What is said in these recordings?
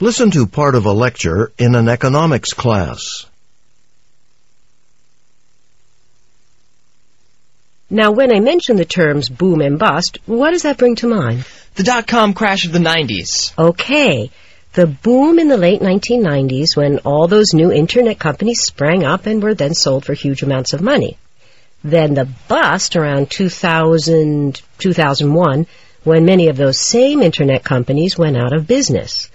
Listen to part of a lecture in an economics class. Now, when I mention the terms boom and bust, what does that bring to mind? The dot-com crash of the 90s. Okay. The boom in the late 1990s when all those new internet companies sprang up and were then sold for huge amounts of money. Then the bust around 2000, 2001 when many of those same internet companies went out of business.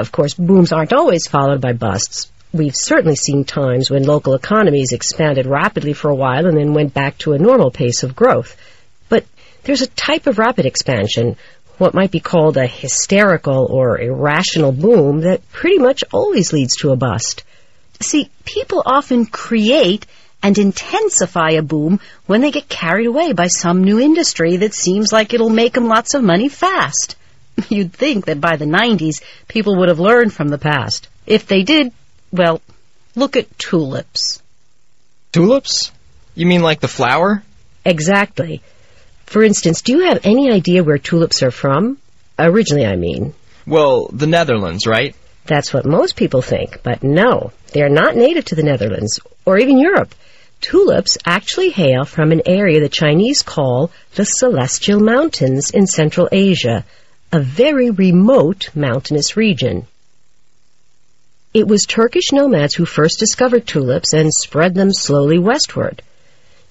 Of course, booms aren't always followed by busts. We've certainly seen times when local economies expanded rapidly for a while and then went back to a normal pace of growth. But there's a type of rapid expansion, what might be called a hysterical or irrational boom, that pretty much always leads to a bust. See, people often create and intensify a boom when they get carried away by some new industry that seems like it'll make them lots of money fast. You'd think that by the 90s, people would have learned from the past. If they did, well, look at tulips. Tulips? You mean like the flower? Exactly. For instance, do you have any idea where tulips are from? Originally, I mean. Well, the Netherlands, right? That's what most people think, but no, they are not native to the Netherlands or even Europe. Tulips actually hail from an area the Chinese call the Celestial Mountains in Central Asia, a very remote mountainous region. It was Turkish nomads who first discovered tulips and spread them slowly westward.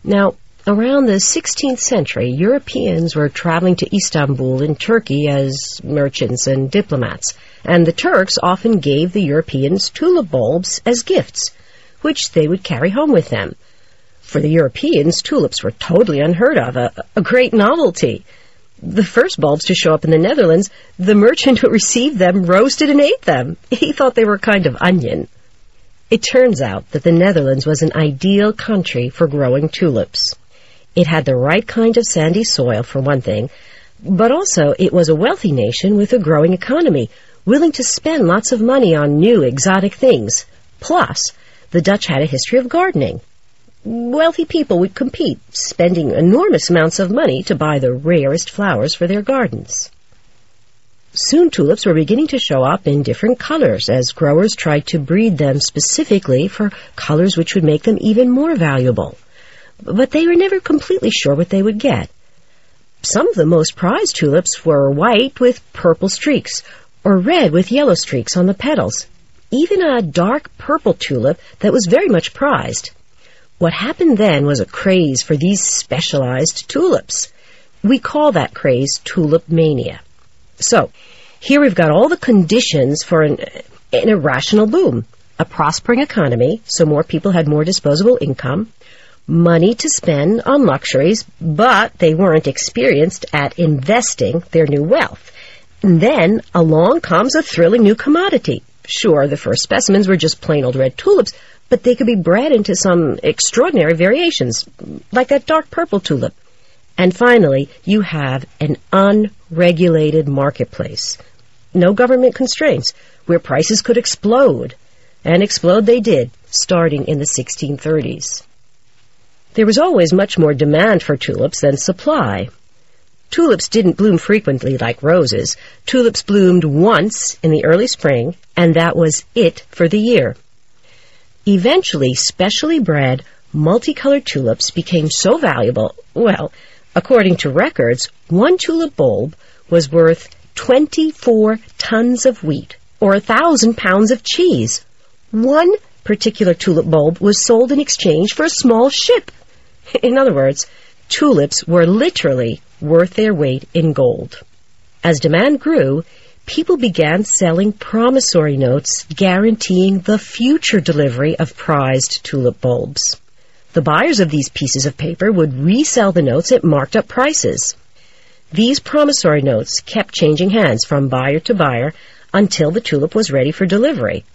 Now, around the 16th century, Europeans were traveling to Istanbul in Turkey as merchants and diplomats, and the Turks often gave the Europeans tulip bulbs as gifts, which they would carry home with them. For the Europeans, tulips were totally unheard of, a, a great novelty the first bulbs to show up in the Netherlands, the merchant who received them roasted and ate them. He thought they were kind of onion. It turns out that the Netherlands was an ideal country for growing tulips. It had the right kind of sandy soil, for one thing, but also it was a wealthy nation with a growing economy, willing to spend lots of money on new exotic things. Plus, the Dutch had a history of gardening wealthy people would compete, spending enormous amounts of money to buy the rarest flowers for their gardens. Soon tulips were beginning to show up in different colors as growers tried to breed them specifically for colors which would make them even more valuable. But they were never completely sure what they would get. Some of the most prized tulips were white with purple streaks, or red with yellow streaks on the petals. Even a dark purple tulip that was very much prized. What happened then was a craze for these specialized tulips. We call that craze tulip mania. So, here we've got all the conditions for an, an irrational boom. A prospering economy, so more people had more disposable income, money to spend on luxuries, but they weren't experienced at investing their new wealth. And then along comes a thrilling new commodity. Sure, the first specimens were just plain old red tulips, but they could be bred into some extraordinary variations, like that dark purple tulip. And finally, you have an unregulated marketplace. No government constraints, where prices could explode. And explode they did, starting in the 1630s. There was always much more demand for tulips than supply. Tulips didn't bloom frequently like roses. Tulips bloomed once in the early spring, and that was it for the year. Eventually, specially bred, multicolored tulips became so valuable, well, according to records, one tulip bulb was worth 24 tons of wheat or a thousand pounds of cheese. One particular tulip bulb was sold in exchange for a small ship. In other words, tulips were literally worth their weight in gold. As demand grew, people began selling promissory notes guaranteeing the future delivery of prized tulip bulbs. The buyers of these pieces of paper would resell the notes at marked up prices. These promissory notes kept changing hands from buyer to buyer until the tulip was ready for delivery.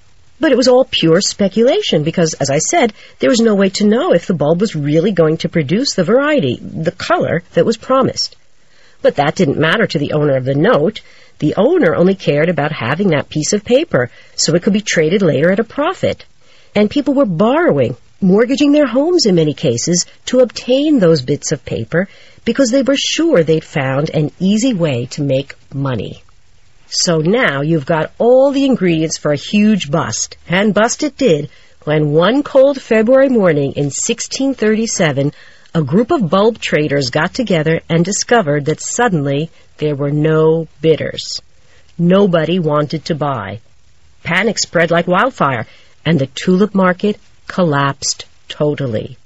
But it was all pure speculation because, as I said, there was no way to know if the bulb was really going to produce the variety, the color that was promised. But that didn't matter to the owner of the note. The owner only cared about having that piece of paper so it could be traded later at a profit. And people were borrowing, mortgaging their homes in many cases to obtain those bits of paper because they were sure they'd found an easy way to make money. So now you've got all the ingredients for a huge bust. And bust it did when one cold February morning in 1637, a group of bulb traders got together and discovered that suddenly there were no bidders. Nobody wanted to buy. Panic spread like wildfire, and the tulip market collapsed totally.